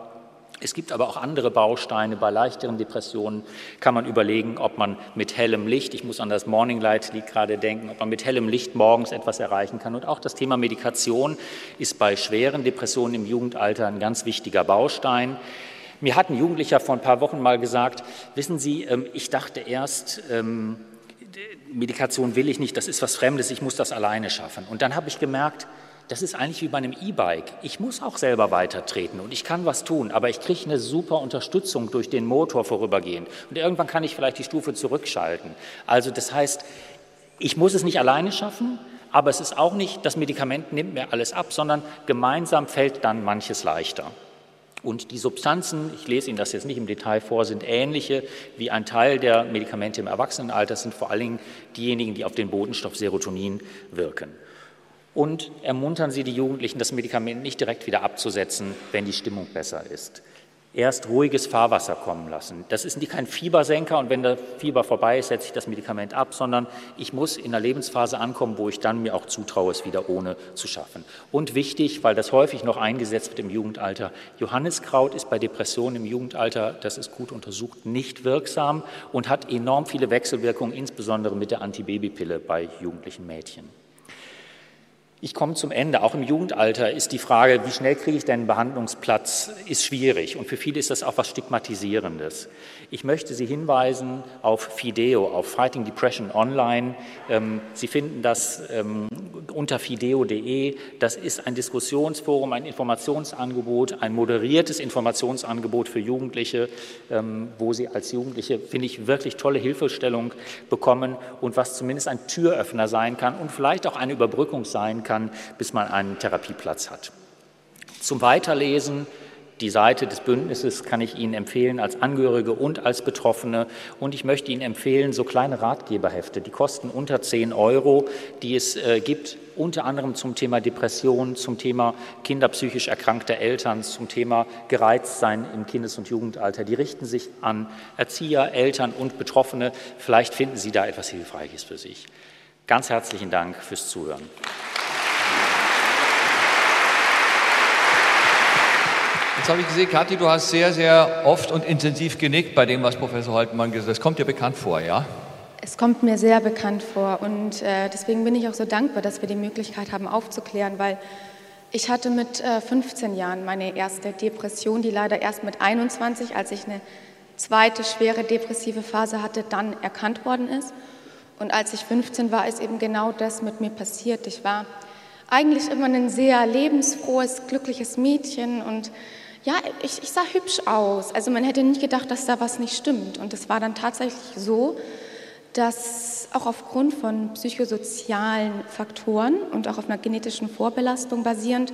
Es gibt aber auch andere Bausteine. Bei leichteren Depressionen kann man überlegen, ob man mit hellem Licht, ich muss an das Morning Light Lied gerade denken, ob man mit hellem Licht morgens etwas erreichen kann. Und auch das Thema Medikation ist bei schweren Depressionen im Jugendalter ein ganz wichtiger Baustein. Mir hat ein Jugendlicher vor ein paar Wochen mal gesagt, wissen Sie, ähm, ich dachte erst, ähm, Medikation will ich nicht, das ist was Fremdes, ich muss das alleine schaffen. Und dann habe ich gemerkt, das ist eigentlich wie bei einem E-Bike. Ich muss auch selber weitertreten und ich kann was tun, aber ich kriege eine super Unterstützung durch den Motor vorübergehend. Und irgendwann kann ich vielleicht die Stufe zurückschalten. Also das heißt, ich muss es nicht alleine schaffen, aber es ist auch nicht, das Medikament nimmt mir alles ab, sondern gemeinsam fällt dann manches leichter. Und die Substanzen, ich lese Ihnen das jetzt nicht im Detail vor, sind ähnliche wie ein Teil der Medikamente im Erwachsenenalter, sind vor allen Dingen diejenigen, die auf den Bodenstoff Serotonin wirken und ermuntern Sie die Jugendlichen, das Medikament nicht direkt wieder abzusetzen, wenn die Stimmung besser ist. Erst ruhiges Fahrwasser kommen lassen. Das ist kein Fiebersenker und wenn der Fieber vorbei ist, setze ich das Medikament ab, sondern ich muss in der Lebensphase ankommen, wo ich dann mir auch zutraue, es wieder ohne zu schaffen. Und wichtig, weil das häufig noch eingesetzt wird im Jugendalter, Johanniskraut ist bei Depressionen im Jugendalter, das ist gut untersucht, nicht wirksam und hat enorm viele Wechselwirkungen, insbesondere mit der Antibabypille bei jugendlichen Mädchen. Ich komme zum Ende. Auch im Jugendalter ist die Frage, wie schnell kriege ich denn einen Behandlungsplatz, ist schwierig. Und für viele ist das auch was Stigmatisierendes. Ich möchte Sie hinweisen auf Fideo, auf Fighting Depression Online. Ähm, Sie finden das ähm, unter fideo.de. Das ist ein Diskussionsforum, ein Informationsangebot, ein moderiertes Informationsangebot für Jugendliche, ähm, wo Sie als Jugendliche, finde ich, wirklich tolle Hilfestellung bekommen und was zumindest ein Türöffner sein kann und vielleicht auch eine Überbrückung sein kann, bis man einen Therapieplatz hat. Zum Weiterlesen die Seite des Bündnisses kann ich Ihnen empfehlen als Angehörige und als Betroffene. Und ich möchte Ihnen empfehlen, so kleine Ratgeberhefte, die kosten unter 10 Euro, die es äh, gibt, unter anderem zum Thema Depression, zum Thema kinderpsychisch erkrankte Eltern, zum Thema Gereiztsein im Kindes- und Jugendalter. Die richten sich an Erzieher, Eltern und Betroffene. Vielleicht finden Sie da etwas Hilfreiches für sich. Ganz herzlichen Dank fürs Zuhören. Jetzt habe ich gesehen, Kathi, du hast sehr, sehr oft und intensiv genickt bei dem, was Professor Holtmann gesagt hat. Das kommt dir bekannt vor, ja? Es kommt mir sehr bekannt vor und äh, deswegen bin ich auch so dankbar, dass wir die Möglichkeit haben aufzuklären, weil ich hatte mit äh, 15 Jahren meine erste Depression, die leider erst mit 21, als ich eine zweite schwere depressive Phase hatte, dann erkannt worden ist. Und als ich 15 war, ist eben genau das mit mir passiert. Ich war eigentlich immer ein sehr lebensfrohes, glückliches Mädchen und ja, ich, ich sah hübsch aus. Also man hätte nicht gedacht, dass da was nicht stimmt. Und es war dann tatsächlich so, dass auch aufgrund von psychosozialen Faktoren und auch auf einer genetischen Vorbelastung basierend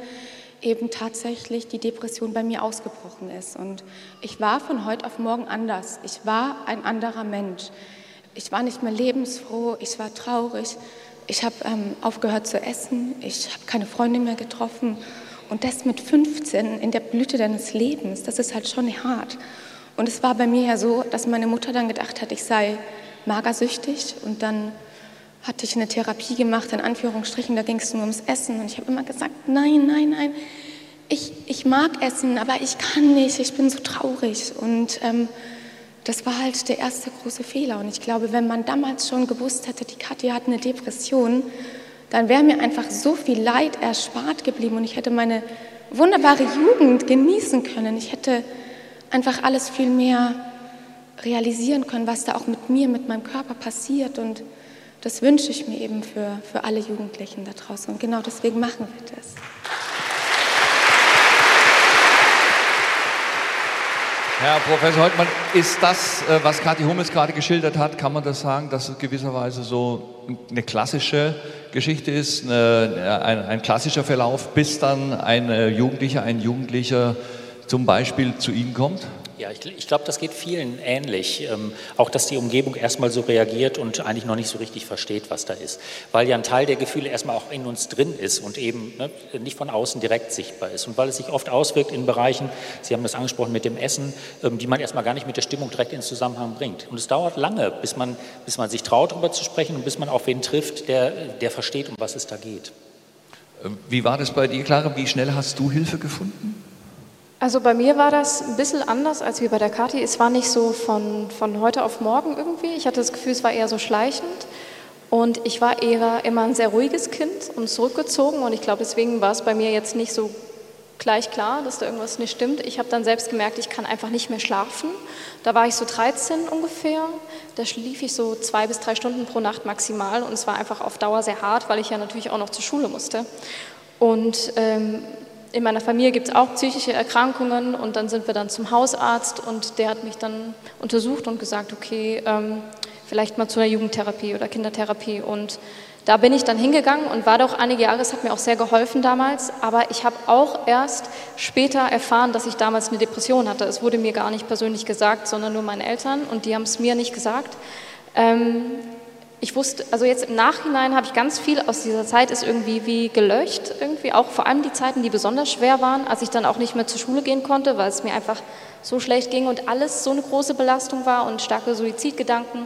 eben tatsächlich die Depression bei mir ausgebrochen ist. Und ich war von heute auf morgen anders. Ich war ein anderer Mensch. Ich war nicht mehr lebensfroh, ich war traurig, ich habe ähm, aufgehört zu essen, ich habe keine Freunde mehr getroffen und das mit 15 in der Blüte deines Lebens, das ist halt schon hart. Und es war bei mir ja so, dass meine Mutter dann gedacht hat, ich sei magersüchtig. Und dann hatte ich eine Therapie gemacht, in Anführungsstrichen, da ging es nur ums Essen. Und ich habe immer gesagt, nein, nein, nein, ich, ich mag Essen, aber ich kann nicht, ich bin so traurig. Und ähm, das war halt der erste große Fehler. Und ich glaube, wenn man damals schon gewusst hätte, die Katja hat eine Depression, dann wäre mir einfach so viel Leid erspart geblieben und ich hätte meine wunderbare Jugend genießen können. Ich hätte einfach alles viel mehr realisieren können, was da auch mit mir, mit meinem Körper passiert. Und das wünsche ich mir eben für, für alle Jugendlichen da draußen. Und genau deswegen machen wir das. Herr Professor Holtmann, ist das, äh, was Kathi Hummels gerade geschildert hat, kann man das sagen, dass es gewisserweise so eine klassische Geschichte ist, eine, ein, ein klassischer Verlauf, bis dann ein Jugendlicher, ein Jugendlicher zum Beispiel zu Ihnen kommt? Ja, ich, ich glaube, das geht vielen ähnlich. Ähm, auch, dass die Umgebung erstmal so reagiert und eigentlich noch nicht so richtig versteht, was da ist. Weil ja ein Teil der Gefühle erstmal auch in uns drin ist und eben ne, nicht von außen direkt sichtbar ist. Und weil es sich oft auswirkt in Bereichen, Sie haben das angesprochen mit dem Essen, ähm, die man erstmal gar nicht mit der Stimmung direkt in Zusammenhang bringt. Und es dauert lange, bis man, bis man sich traut, darüber zu sprechen und bis man auf wen trifft, der, der versteht, um was es da geht. Wie war das bei dir, Clara? Wie schnell hast du Hilfe gefunden? Also bei mir war das ein bisschen anders als wie bei der Kathi. Es war nicht so von, von heute auf morgen irgendwie. Ich hatte das Gefühl, es war eher so schleichend. Und ich war eher immer ein sehr ruhiges Kind und zurückgezogen. Und ich glaube, deswegen war es bei mir jetzt nicht so gleich klar, dass da irgendwas nicht stimmt. Ich habe dann selbst gemerkt, ich kann einfach nicht mehr schlafen. Da war ich so 13 ungefähr. Da schlief ich so zwei bis drei Stunden pro Nacht maximal. Und es war einfach auf Dauer sehr hart, weil ich ja natürlich auch noch zur Schule musste. Und ähm, in meiner Familie gibt es auch psychische Erkrankungen und dann sind wir dann zum Hausarzt und der hat mich dann untersucht und gesagt, okay, ähm, vielleicht mal zu einer Jugendtherapie oder Kindertherapie und da bin ich dann hingegangen und war doch einige Jahre, es hat mir auch sehr geholfen damals, aber ich habe auch erst später erfahren, dass ich damals eine Depression hatte. Es wurde mir gar nicht persönlich gesagt, sondern nur meinen Eltern und die haben es mir nicht gesagt. Ähm, ich wusste, also jetzt im Nachhinein habe ich ganz viel aus dieser Zeit ist irgendwie wie gelöscht, irgendwie auch vor allem die Zeiten, die besonders schwer waren, als ich dann auch nicht mehr zur Schule gehen konnte, weil es mir einfach so schlecht ging und alles so eine große Belastung war und starke Suizidgedanken.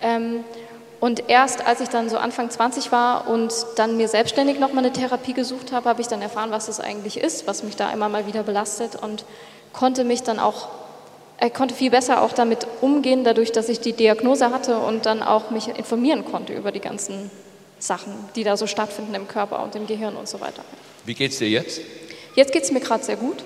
Ähm, und erst als ich dann so Anfang 20 war und dann mir selbstständig nochmal eine Therapie gesucht habe, habe ich dann erfahren, was das eigentlich ist, was mich da immer mal wieder belastet und konnte mich dann auch konnte viel besser auch damit umgehen, dadurch, dass ich die Diagnose hatte und dann auch mich informieren konnte über die ganzen Sachen, die da so stattfinden im Körper und im Gehirn und so weiter. Wie geht es dir jetzt? Jetzt geht es mir gerade sehr gut.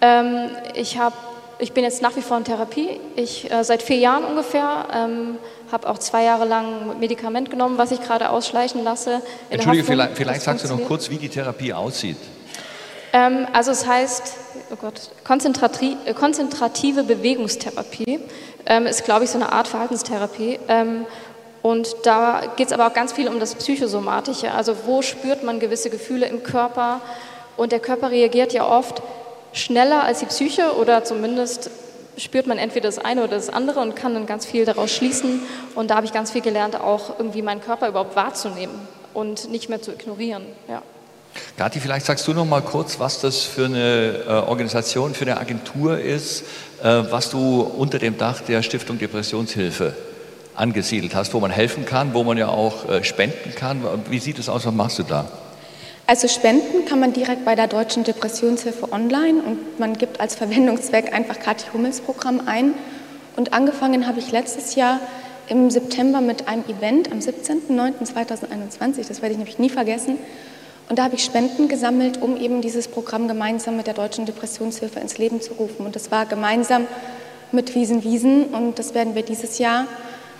Ähm, ich, hab, ich bin jetzt nach wie vor in Therapie. Ich äh, seit vier Jahren ungefähr ähm, habe auch zwei Jahre lang Medikament genommen, was ich gerade ausschleichen lasse. Entschuldige, Hoffnung, vielleicht, vielleicht sagst du noch kurz, wie die Therapie aussieht. Ähm, also es heißt, oh Gott, äh, konzentrative Bewegungstherapie ähm, ist, glaube ich, so eine Art Verhaltenstherapie. Ähm, und da geht es aber auch ganz viel um das Psychosomatische. Also wo spürt man gewisse Gefühle im Körper? Und der Körper reagiert ja oft schneller als die Psyche oder zumindest spürt man entweder das eine oder das andere und kann dann ganz viel daraus schließen. Und da habe ich ganz viel gelernt, auch irgendwie meinen Körper überhaupt wahrzunehmen und nicht mehr zu ignorieren. Ja. Gati, vielleicht sagst du noch mal kurz, was das für eine äh, Organisation, für eine Agentur ist, äh, was du unter dem Dach der Stiftung Depressionshilfe angesiedelt hast, wo man helfen kann, wo man ja auch äh, spenden kann. Wie sieht es aus? Was machst du da? Also spenden kann man direkt bei der Deutschen Depressionshilfe online und man gibt als Verwendungszweck einfach Kathi Hummels Programm ein. Und angefangen habe ich letztes Jahr im September mit einem Event am 17.09.2021, das werde ich nämlich nie vergessen, und da habe ich Spenden gesammelt, um eben dieses Programm gemeinsam mit der Deutschen Depressionshilfe ins Leben zu rufen. Und das war gemeinsam mit Wiesen Wiesen und das werden wir dieses Jahr,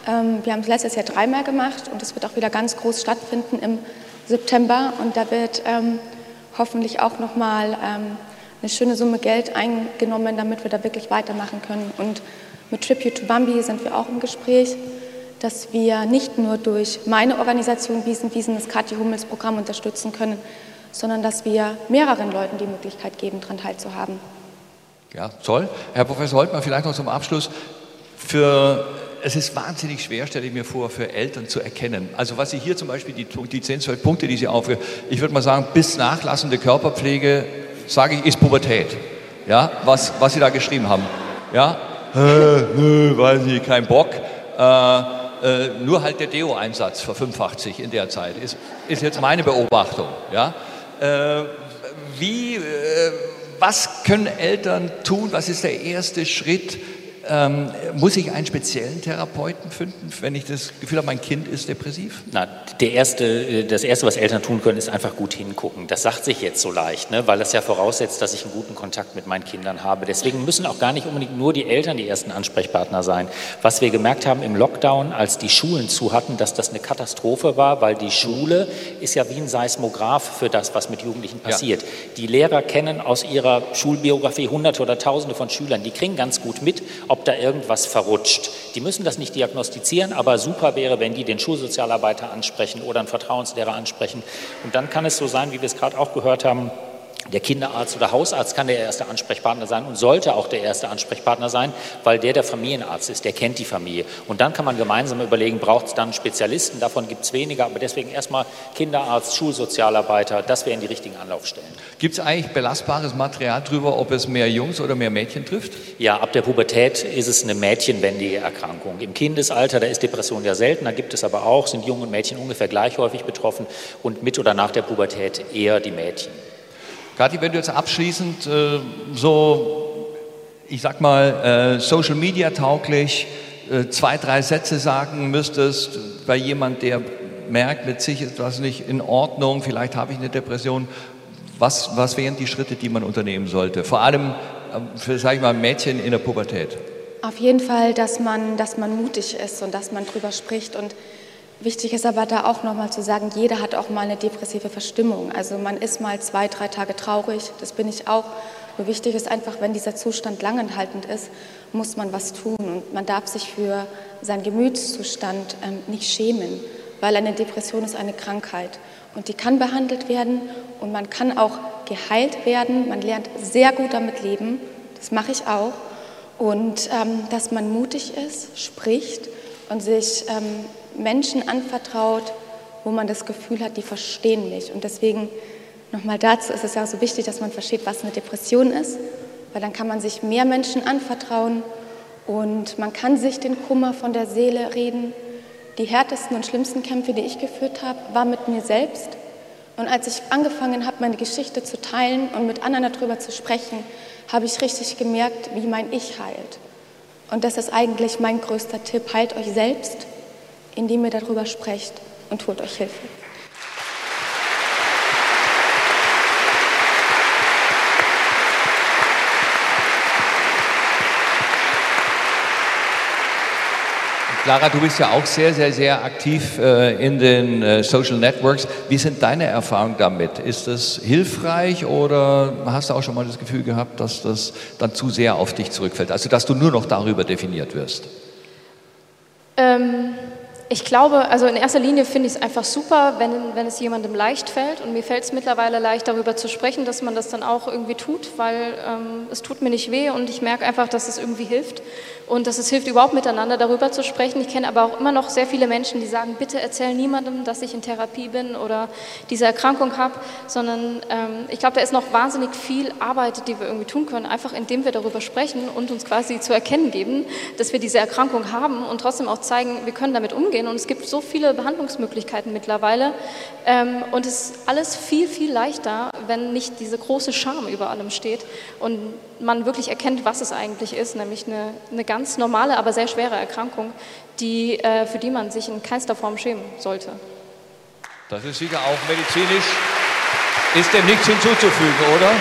ähm, wir haben es letztes Jahr dreimal gemacht und es wird auch wieder ganz groß stattfinden im September und da wird ähm, hoffentlich auch nochmal ähm, eine schöne Summe Geld eingenommen, damit wir da wirklich weitermachen können. Und mit Tribute to Bambi sind wir auch im Gespräch dass wir nicht nur durch meine Organisation Wiesen Wiesen das Kathi Hummels Programm unterstützen können, sondern dass wir mehreren Leuten die Möglichkeit geben, daran teilzuhaben. Ja, toll. Herr Professor Holtmann, vielleicht noch zum Abschluss. Für, es ist wahnsinnig schwer, stelle ich mir vor, für Eltern zu erkennen. Also was Sie hier zum Beispiel, die, die 10, 12 Punkte, die Sie aufführen, ich würde mal sagen, bis nachlassende Körperpflege, sage ich, ist Pubertät. Ja, was, was Sie da geschrieben haben. Ja, äh, nö, weiß ich, kein Bock. Äh, äh, nur halt der Deo-Einsatz verfünffacht in der Zeit, ist, ist jetzt meine Beobachtung. Ja? Äh, wie, äh, was können Eltern tun? Was ist der erste Schritt? Ähm, muss ich einen speziellen Therapeuten finden, wenn ich das Gefühl habe, mein Kind ist depressiv? Na, der erste, das Erste, was Eltern tun können, ist einfach gut hingucken. Das sagt sich jetzt so leicht, ne? weil das ja voraussetzt, dass ich einen guten Kontakt mit meinen Kindern habe. Deswegen müssen auch gar nicht unbedingt nur die Eltern die ersten Ansprechpartner sein. Was wir gemerkt haben im Lockdown, als die Schulen zu hatten, dass das eine Katastrophe war, weil die Schule ist ja wie ein Seismograph für das, was mit Jugendlichen passiert. Ja. Die Lehrer kennen aus ihrer Schulbiografie Hunderte oder Tausende von Schülern. Die kriegen ganz gut mit, ob ob da irgendwas verrutscht. Die müssen das nicht diagnostizieren, aber super wäre, wenn die den Schulsozialarbeiter ansprechen oder einen Vertrauenslehrer ansprechen. Und dann kann es so sein, wie wir es gerade auch gehört haben, der Kinderarzt oder Hausarzt kann der erste Ansprechpartner sein und sollte auch der erste Ansprechpartner sein, weil der der Familienarzt ist, der kennt die Familie. Und dann kann man gemeinsam überlegen, braucht es dann Spezialisten, davon gibt es weniger, aber deswegen erstmal Kinderarzt, Schulsozialarbeiter, das wären die richtigen Anlaufstellen. Gibt es eigentlich belastbares Material darüber, ob es mehr Jungs oder mehr Mädchen trifft? Ja, ab der Pubertät ist es eine mädchenwendige Erkrankung. Im Kindesalter, da ist Depression ja selten, da gibt es aber auch, sind Jungen und Mädchen ungefähr gleich häufig betroffen und mit oder nach der Pubertät eher die Mädchen. Kathi, wenn du jetzt abschließend äh, so ich sag mal, äh, Social Media tauglich äh, zwei, drei Sätze sagen müsstest bei jemand, der merkt, mit sich ist was nicht in Ordnung, vielleicht habe ich eine Depression, was, was wären die Schritte, die man unternehmen sollte? Vor allem äh, für, sag ich mal, Mädchen in der Pubertät. Auf jeden Fall, dass man, dass man mutig ist und dass man drüber spricht. Und wichtig ist aber da auch nochmal zu sagen, jeder hat auch mal eine depressive Verstimmung. Also man ist mal zwei, drei Tage traurig, das bin ich auch. Nur wichtig ist einfach, wenn dieser Zustand langanhaltend ist, muss man was tun. Und man darf sich für seinen Gemütszustand ähm, nicht schämen, weil eine Depression ist eine Krankheit. Und die kann behandelt werden und man kann auch geheilt werden. Man lernt sehr gut damit leben. Das mache ich auch. Und ähm, dass man mutig ist, spricht und sich ähm, Menschen anvertraut, wo man das Gefühl hat, die verstehen mich. Und deswegen nochmal dazu ist es ja auch so wichtig, dass man versteht, was eine Depression ist, weil dann kann man sich mehr Menschen anvertrauen und man kann sich den Kummer von der Seele reden. Die härtesten und schlimmsten Kämpfe, die ich geführt habe, war mit mir selbst. Und als ich angefangen habe, meine Geschichte zu teilen und mit anderen darüber zu sprechen, habe ich richtig gemerkt, wie mein Ich heilt. Und das ist eigentlich mein größter Tipp. Heilt euch selbst, indem ihr darüber sprecht und holt euch Hilfe. Clara, du bist ja auch sehr, sehr, sehr aktiv äh, in den äh, Social Networks. Wie sind deine Erfahrungen damit? Ist das hilfreich oder hast du auch schon mal das Gefühl gehabt, dass das dann zu sehr auf dich zurückfällt? Also, dass du nur noch darüber definiert wirst? Ähm, ich glaube, also in erster Linie finde ich es einfach super, wenn, wenn es jemandem leicht fällt. Und mir fällt es mittlerweile leicht, darüber zu sprechen, dass man das dann auch irgendwie tut, weil ähm, es tut mir nicht weh und ich merke einfach, dass es irgendwie hilft und dass es hilft, überhaupt miteinander darüber zu sprechen. Ich kenne aber auch immer noch sehr viele Menschen, die sagen, bitte erzähl niemandem, dass ich in Therapie bin oder diese Erkrankung habe, sondern ähm, ich glaube, da ist noch wahnsinnig viel Arbeit, die wir irgendwie tun können, einfach indem wir darüber sprechen und uns quasi zu erkennen geben, dass wir diese Erkrankung haben und trotzdem auch zeigen, wir können damit umgehen und es gibt so viele Behandlungsmöglichkeiten mittlerweile ähm, und es ist alles viel, viel leichter, wenn nicht diese große Scham über allem steht und man wirklich erkennt, was es eigentlich ist, nämlich eine, eine ganz normale, aber sehr schwere Erkrankung, die, äh, für die man sich in keinster Form schämen sollte. Das ist sicher auch medizinisch, ist dem nichts hinzuzufügen, oder?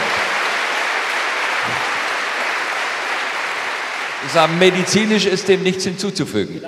Ich sage, medizinisch ist dem nichts hinzuzufügen.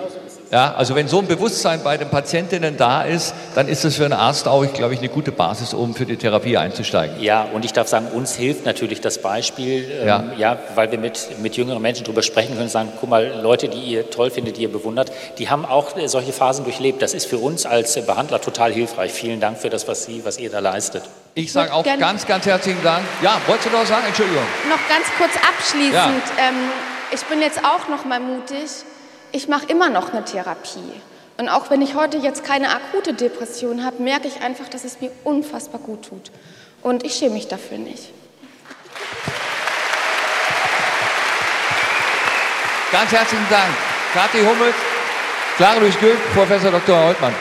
Ja, also wenn so ein Bewusstsein bei den Patientinnen da ist, dann ist das für einen Arzt auch, glaube ich, eine gute Basis, um für die Therapie einzusteigen. Ja, und ich darf sagen, uns hilft natürlich das Beispiel, ähm, ja. ja. weil wir mit, mit jüngeren Menschen darüber sprechen können, sagen, guck mal, Leute, die ihr toll findet, die ihr bewundert, die haben auch äh, solche Phasen durchlebt. Das ist für uns als Behandler total hilfreich. Vielen Dank für das, was Sie, was ihr da leistet. Ich sage auch ganz, ganz herzlichen Dank. Ja, wolltest du noch sagen? Entschuldigung. Noch ganz kurz abschließend. Ja. Ähm, ich bin jetzt auch noch mal mutig ich mache immer noch eine Therapie. Und auch wenn ich heute jetzt keine akute Depression habe, merke ich einfach, dass es mir unfassbar gut tut. Und ich schäme mich dafür nicht. Ganz herzlichen Dank. Kathi Hummels, Clara Luis-Gül, Professor Dr. Holtmann.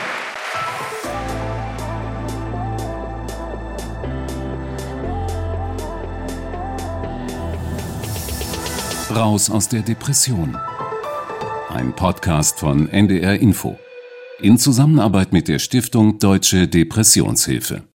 Raus aus der Depression ein Podcast von NDR Info. In Zusammenarbeit mit der Stiftung Deutsche Depressionshilfe.